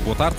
boa tarde.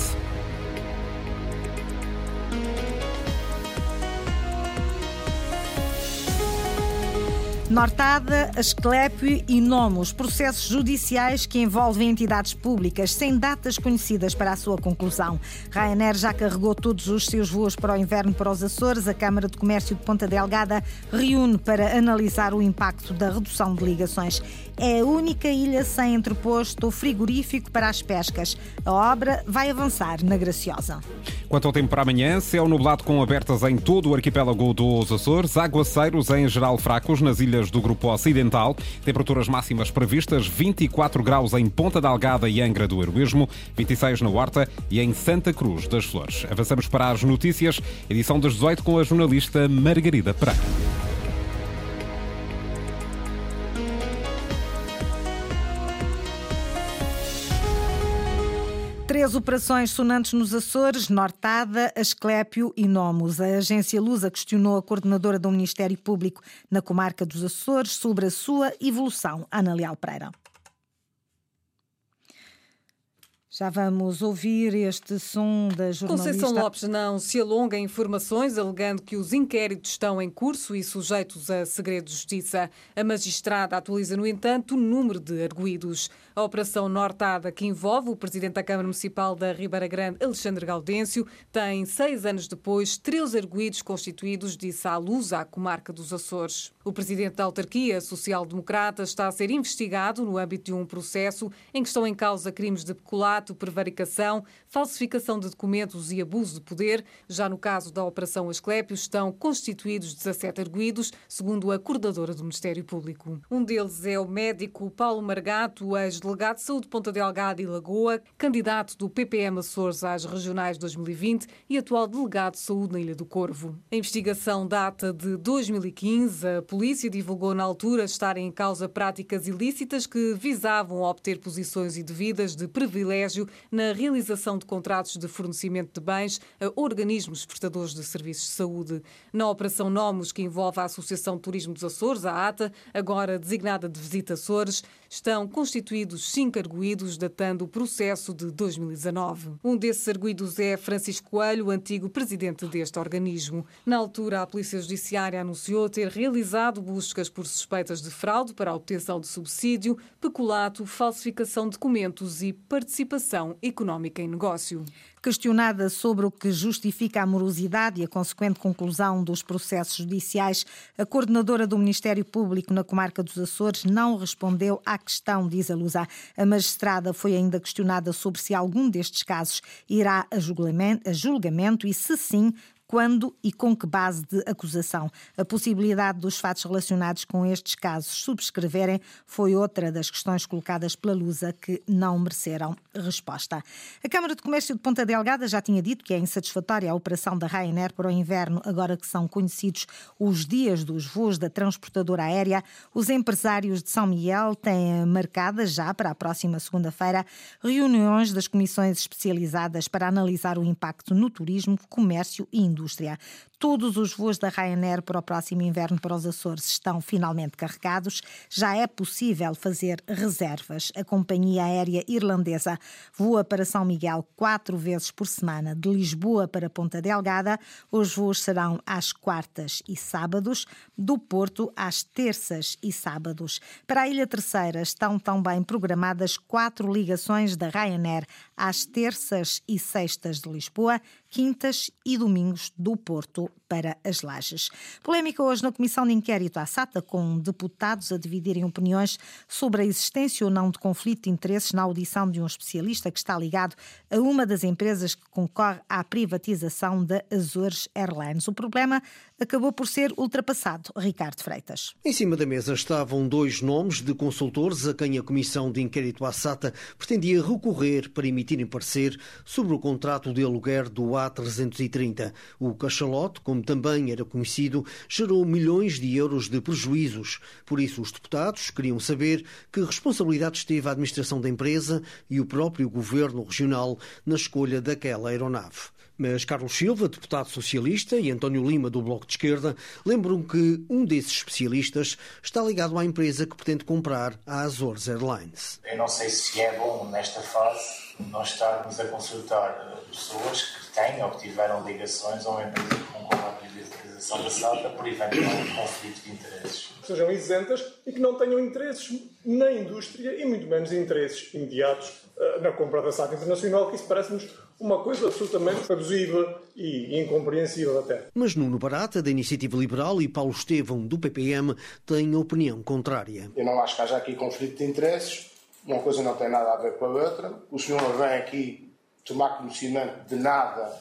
Nortada, Asclepio e Nomos, processos judiciais que envolvem entidades públicas, sem datas conhecidas para a sua conclusão. Ryanair já carregou todos os seus voos para o inverno para os Açores. A Câmara de Comércio de Ponta Delgada reúne para analisar o impacto da redução de ligações. É a única ilha sem entreposto frigorífico para as pescas. A obra vai avançar na Graciosa. Quanto ao tempo para amanhã, céu nublado com abertas em todo o arquipélago dos Açores, aguaceiros em geral fracos nas ilhas do grupo ocidental, temperaturas máximas previstas 24 graus em Ponta Delgada e Angra do Heroísmo, 26 na Horta e em Santa Cruz das Flores. Avançamos para as notícias, edição das 18 com a jornalista Margarida Pereira. Três operações sonantes nos Açores, Nortada, Asclépio e Nomos. A agência Lusa questionou a coordenadora do Ministério Público na comarca dos Açores sobre a sua evolução. Ana Leal Pereira. Já vamos ouvir este som da jornalista. Conceição Lopes não se alonga em informações, alegando que os inquéritos estão em curso e sujeitos a segredo de justiça. A magistrada atualiza, no entanto, o número de arguídos. A Operação Nortada, que envolve o presidente da Câmara Municipal da Ribeira Grande, Alexandre Gaudêncio, tem seis anos depois 13 arguídos constituídos, disse à luz à comarca dos Açores. O presidente da autarquia social-democrata está a ser investigado no âmbito de um processo em que estão em causa crimes de peculato, prevaricação, falsificação de documentos e abuso de poder. Já no caso da Operação Asclépio, estão constituídos 17 arguídos, segundo a coordenadora do Ministério Público. Um deles é o médico Paulo Margato, ex-delegado de saúde de Ponta Delgada e Lagoa, candidato do PPM Açores às regionais 2020 e atual delegado de saúde na Ilha do Corvo. A investigação data de 2015. A polícia divulgou na altura estarem em causa práticas ilícitas que visavam obter posições indevidas de privilégio na realização de contratos de fornecimento de bens a organismos prestadores de serviços de saúde. Na Operação Nomos, que envolve a Associação de Turismo dos Açores, a ATA, agora designada de Visita Açores, estão constituídos cinco arguídos, datando o processo de 2019. Um desses arguídos é Francisco Coelho, antigo presidente deste organismo. Na altura, a Polícia Judiciária anunciou ter realizado buscas por suspeitas de fraude para a obtenção de subsídio, peculato, falsificação de documentos e participação económica em negócio. Questionada sobre o que justifica a morosidade e a consequente conclusão dos processos judiciais, a coordenadora do Ministério Público na comarca dos Açores não respondeu à questão, diz a Lusa. A magistrada foi ainda questionada sobre se algum destes casos irá a julgamento, a julgamento e, se sim, quando e com que base de acusação. A possibilidade dos fatos relacionados com estes casos subscreverem foi outra das questões colocadas pela Lusa que não mereceram resposta. A Câmara de Comércio de Ponta Delgada já tinha dito que é insatisfatória a operação da Ryanair para o inverno, agora que são conhecidos os dias dos voos da transportadora aérea. Os empresários de São Miguel têm marcadas já para a próxima segunda-feira reuniões das comissões especializadas para analisar o impacto no turismo, comércio e indústria indústria. Todos os voos da Ryanair para o próximo inverno para os Açores estão finalmente carregados. Já é possível fazer reservas. A companhia aérea irlandesa voa para São Miguel quatro vezes por semana, de Lisboa para Ponta Delgada. Os voos serão às quartas e sábados, do Porto às terças e sábados. Para a Ilha Terceira estão também programadas quatro ligações da Ryanair às terças e sextas de Lisboa, quintas e domingos do Porto para as lajes. Polémica hoje na Comissão de Inquérito à SATA, com deputados a dividirem opiniões sobre a existência ou não de conflito de interesses na audição de um especialista que está ligado a uma das empresas que concorre à privatização da Azores Airlines. O problema acabou por ser ultrapassado. Ricardo Freitas. Em cima da mesa estavam dois nomes de consultores a quem a Comissão de Inquérito à SATA pretendia recorrer para emitirem parecer sobre o contrato de aluguer do A330. O cachalote, como também era conhecido, gerou milhões de euros de prejuízos. Por isso, os deputados queriam saber que responsabilidade teve a administração da empresa e o próprio governo regional na escolha daquela aeronave. Mas Carlos Silva, deputado socialista, e António Lima, do Bloco de Esquerda, lembram que um desses especialistas está ligado à empresa que pretende comprar a Azores Airlines. Eu não sei se é bom, nesta fase, nós estarmos a consultar pessoas que têm ou que tiveram ligações a uma empresa que da SATA por eventual conflito de interesses. Sejam isentas e que não tenham interesses na indústria e muito menos interesses imediatos uh, na compra da SATA Internacional, que isso parece-nos uma coisa absolutamente abusiva e incompreensível até. Mas Nuno Barata, da Iniciativa Liberal, e Paulo Estevão, do PPM, têm opinião contrária. Eu não acho que haja aqui conflito de interesses, uma coisa não tem nada a ver com a outra. O senhor vem aqui tomar conhecimento de nada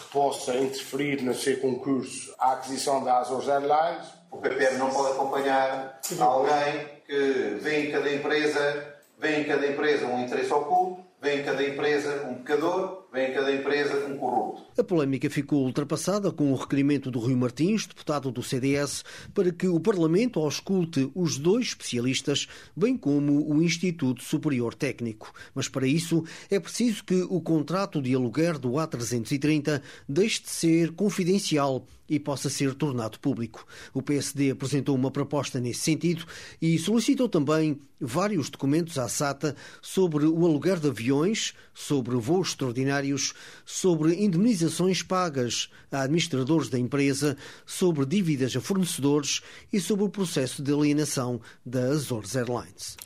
que possa interferir no seu concurso à aquisição da Azores Airlines. O PPM não pode acompanhar alguém que vê em cada empresa, vê em cada empresa um interesse oculto, vê em cada empresa um pecador vem em cada empresa um corrupto. A polémica ficou ultrapassada com o requerimento do Rui Martins, deputado do CDS, para que o Parlamento ausculte os dois especialistas, bem como o Instituto Superior Técnico. Mas para isso é preciso que o contrato de aluguer do A330 deixe de ser confidencial e possa ser tornado público. O PSD apresentou uma proposta nesse sentido e solicitou também vários documentos à SATA sobre o aluguer de aviões, sobre voos extraordinários, sobre indemnizações pagas a administradores da empresa, sobre dívidas a fornecedores e sobre o processo de alienação da Azores Airlines.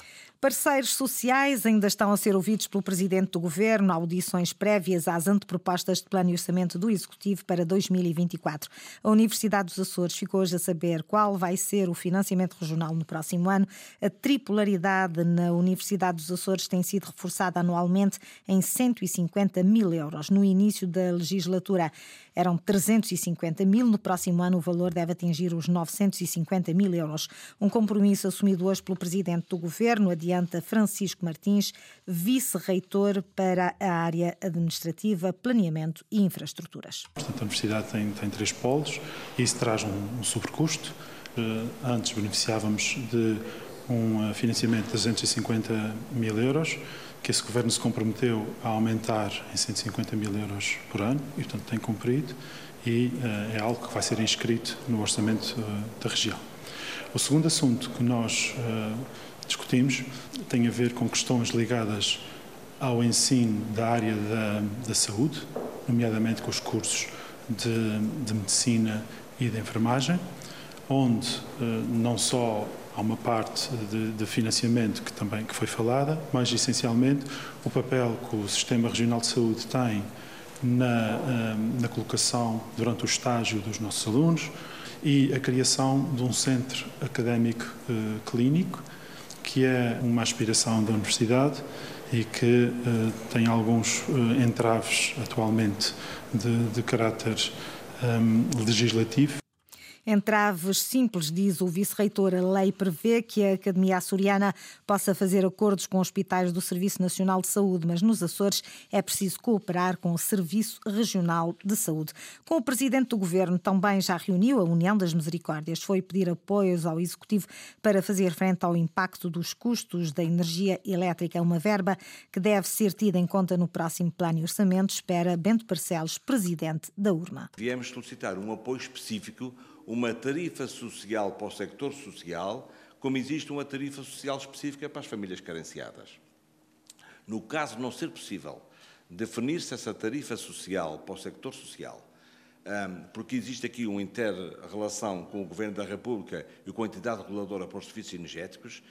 Parceiros sociais ainda estão a ser ouvidos pelo Presidente do Governo, audições prévias às antepropostas de plano e orçamento do Executivo para 2024. A Universidade dos Açores ficou hoje a saber qual vai ser o financiamento regional no próximo ano. A tripolaridade na Universidade dos Açores tem sido reforçada anualmente em 150 mil euros. No início da legislatura eram 350 mil, no próximo ano o valor deve atingir os 950 mil euros. Um compromisso assumido hoje pelo Presidente do Governo, adiante Francisco Martins, vice-reitor para a área administrativa, planeamento e infraestruturas. Portanto, a universidade tem, tem três polos e isso traz um, um sobrecusto. Uh, antes beneficiávamos de um uh, financiamento de 250 mil euros, que esse governo se comprometeu a aumentar em 150 mil euros por ano e, portanto, tem cumprido e uh, é algo que vai ser inscrito no orçamento da região. O segundo assunto que nós discutimos tem a ver com questões ligadas ao ensino da área da, da saúde, nomeadamente com os cursos de, de medicina e de enfermagem, onde eh, não só há uma parte de, de, financiamento que também que foi falada, mas essencialmente o papel que o Sistema Regional de Saúde tem na, eh, na colocação durante o estágio dos nossos alunos e a criação de um centro académico eh, clínico que é uma aspiração da Universidade e que uh, tem alguns uh, entraves atualmente de, de caráter um, ehm, legislativo entraves simples, diz o vice-reitor. A lei prevê que a Academia Açoriana possa fazer acordos com hospitais do Serviço Nacional de Saúde, mas nos Açores é preciso cooperar com o Serviço Regional de Saúde. Com o presidente do governo também já reuniu a União das Misericórdias. Foi pedir apoios ao Executivo para fazer frente ao impacto dos custos da energia elétrica. Uma verba que deve ser tida em conta no próximo plano e orçamento, espera Bento Parcelos, presidente da URMA. Viemos solicitar um apoio específico uma tarifa social para o sector social, como existe uma tarifa social específica para as famílias carenciadas. No caso de não ser possível definir-se essa tarifa social para o sector social, porque existe aqui uma inter-relação com o Governo da República e com a entidade reguladora para os serviços energéticos,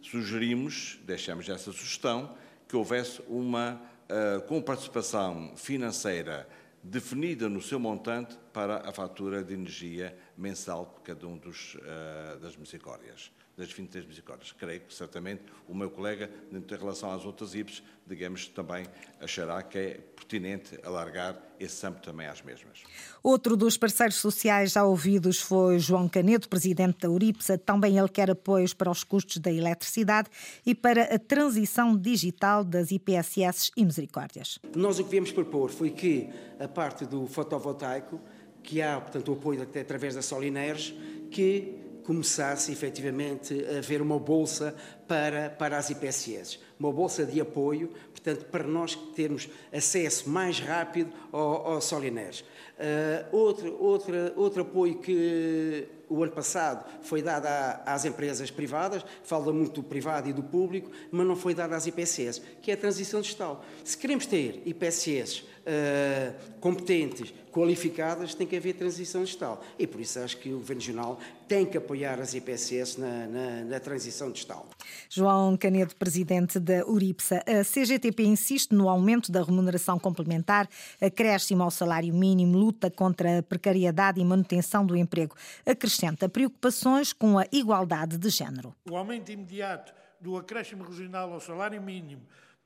sugerimos, deixamos essa sugestão, que houvesse uma uh, com participação financeira definida no seu montante para a fatura de energia mensal por cada um dos, uh, das misericórdias, das 23 misericórdias. Creio que certamente o meu colega, em relação às outras IPs, digamos, também achará que é pertinente alargar esse âmbito também às mesmas. Outro dos parceiros sociais já ouvidos foi João Canedo, presidente da Uripsa. Também ele quer apoios para os custos da eletricidade e para a transição digital das IPSS e misericórdias. Nós o que viemos propor foi que a parte do fotovoltaico, que há, portanto, o apoio até através da Solineres, que começasse efetivamente a haver uma bolsa para, para as IPSS. Uma bolsa de apoio, portanto, para nós termos acesso mais rápido ao, ao Solinés. Uh, outro, outro apoio que o ano passado foi dado às empresas privadas, fala muito do privado e do público, mas não foi dado às IPSS, que é a transição digital. Se queremos ter IPSS uh, competentes, qualificadas, tem que haver transição digital. E por isso acho que o Governo Regional tem que apoiar as IPSS na, na, na transição digital. João Canedo, presidente da URIPSA. A CGTP insiste no aumento da remuneração complementar, acréscimo ao salário mínimo, luta contra a precariedade e manutenção do emprego. Acrescenta preocupações com a igualdade de género. O aumento imediato do acréscimo regional ao salário mínimo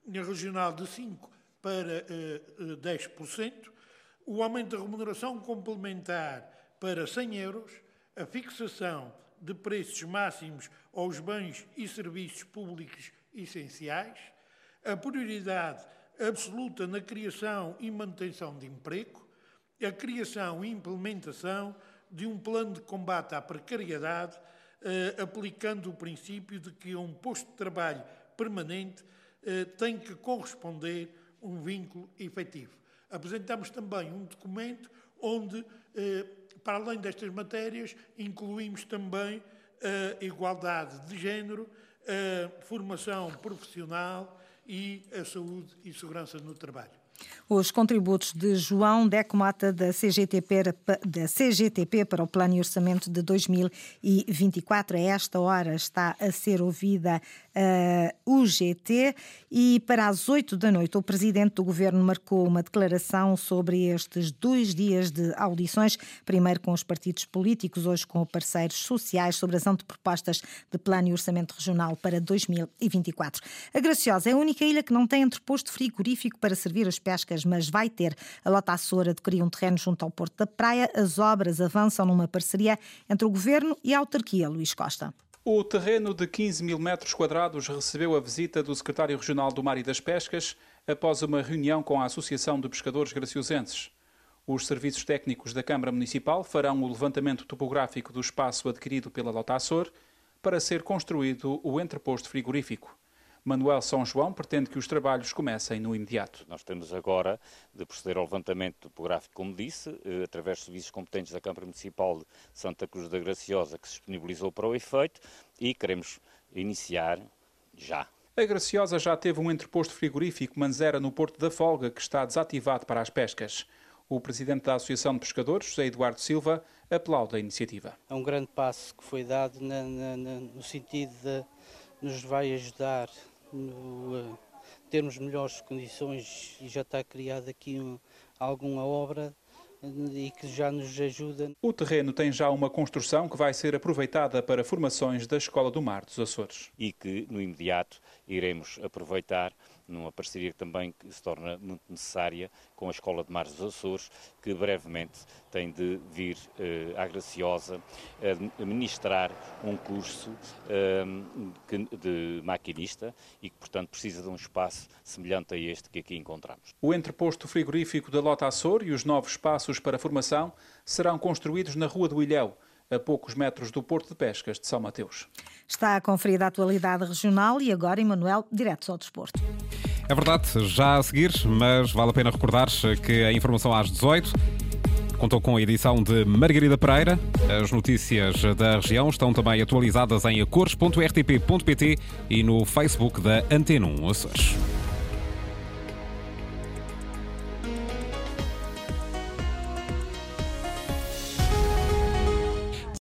regional de 5 para uh, uh, 10%, o aumento da remuneração complementar para 100 euros, a fixação de preços máximos aos bens e serviços públicos essenciais, a prioridade absoluta na criação e manutenção de emprego, a criação e implementação de um plano de combate à precariedade, eh, aplicando o princípio de que um posto de trabalho permanente eh, tem que corresponder um vínculo efetivo. Apresentamos também um documento onde, eh, para além destas matérias, incluímos também a igualdade de género, a formação profissional e a saúde e segurança no trabalho. Os contributos de João Decomata da CGTP, da CGTP para o Plano e Orçamento de 2024. A esta hora está a ser ouvida a UGT e para as 8 da noite o Presidente do Governo marcou uma declaração sobre estes dois dias de audições, primeiro com os partidos políticos, hoje com parceiros sociais, sobre as antepropostas de Plano e Orçamento Regional para 2024. A Graciosa é a única ilha que não tem entreposto frigorífico para servir as pescas, mas vai ter. A Lota Açora adquiriu um terreno junto ao Porto da Praia. As obras avançam numa parceria entre o Governo e a autarquia Luís Costa. O terreno de 15 mil metros quadrados recebeu a visita do secretário regional do Mar e das Pescas após uma reunião com a Associação de Pescadores Graciosenses. Os serviços técnicos da Câmara Municipal farão o levantamento topográfico do espaço adquirido pela Lota Açor para ser construído o entreposto frigorífico. Manuel São João pretende que os trabalhos comecem no imediato. Nós temos agora de proceder ao levantamento topográfico, como disse, eh, através de serviços competentes da Câmara Municipal de Santa Cruz da Graciosa, que se disponibilizou para o efeito, e queremos iniciar já. A Graciosa já teve um entreposto frigorífico Manzera no Porto da Folga, que está desativado para as pescas. O presidente da Associação de Pescadores, José Eduardo Silva, aplaude a iniciativa. É um grande passo que foi dado na, na, no sentido de nos vai ajudar no, uh, termos melhores condições e já está criada aqui um, alguma obra eh, e que já nos ajuda. O terreno tem já uma construção que vai ser aproveitada para formações da Escola do Mar dos Açores. E que, no imediato, iremos aproveitar numa parceria também que se torna muito necessária com a Escola de Mar dos Açores, que brevemente tem de vir eh, à Graciosa a ministrar um curso eh, de maquinista e que, portanto, precisa de um espaço semelhante a este que aqui encontramos. O entreposto frigorífico da Lota Açor e os novos espaços para formação serão construídos na Rua do Ilhéu, a poucos metros do Porto de Pescas de São Mateus. Está a conferir a atualidade regional e agora, Emanuel, direto ao desporto. É verdade, já a seguir, mas vale a pena recordar que a informação às 18 contou com a edição de Margarida Pereira. As notícias da região estão também atualizadas em acores.rtp.pt e no Facebook da Antena 1 Açores.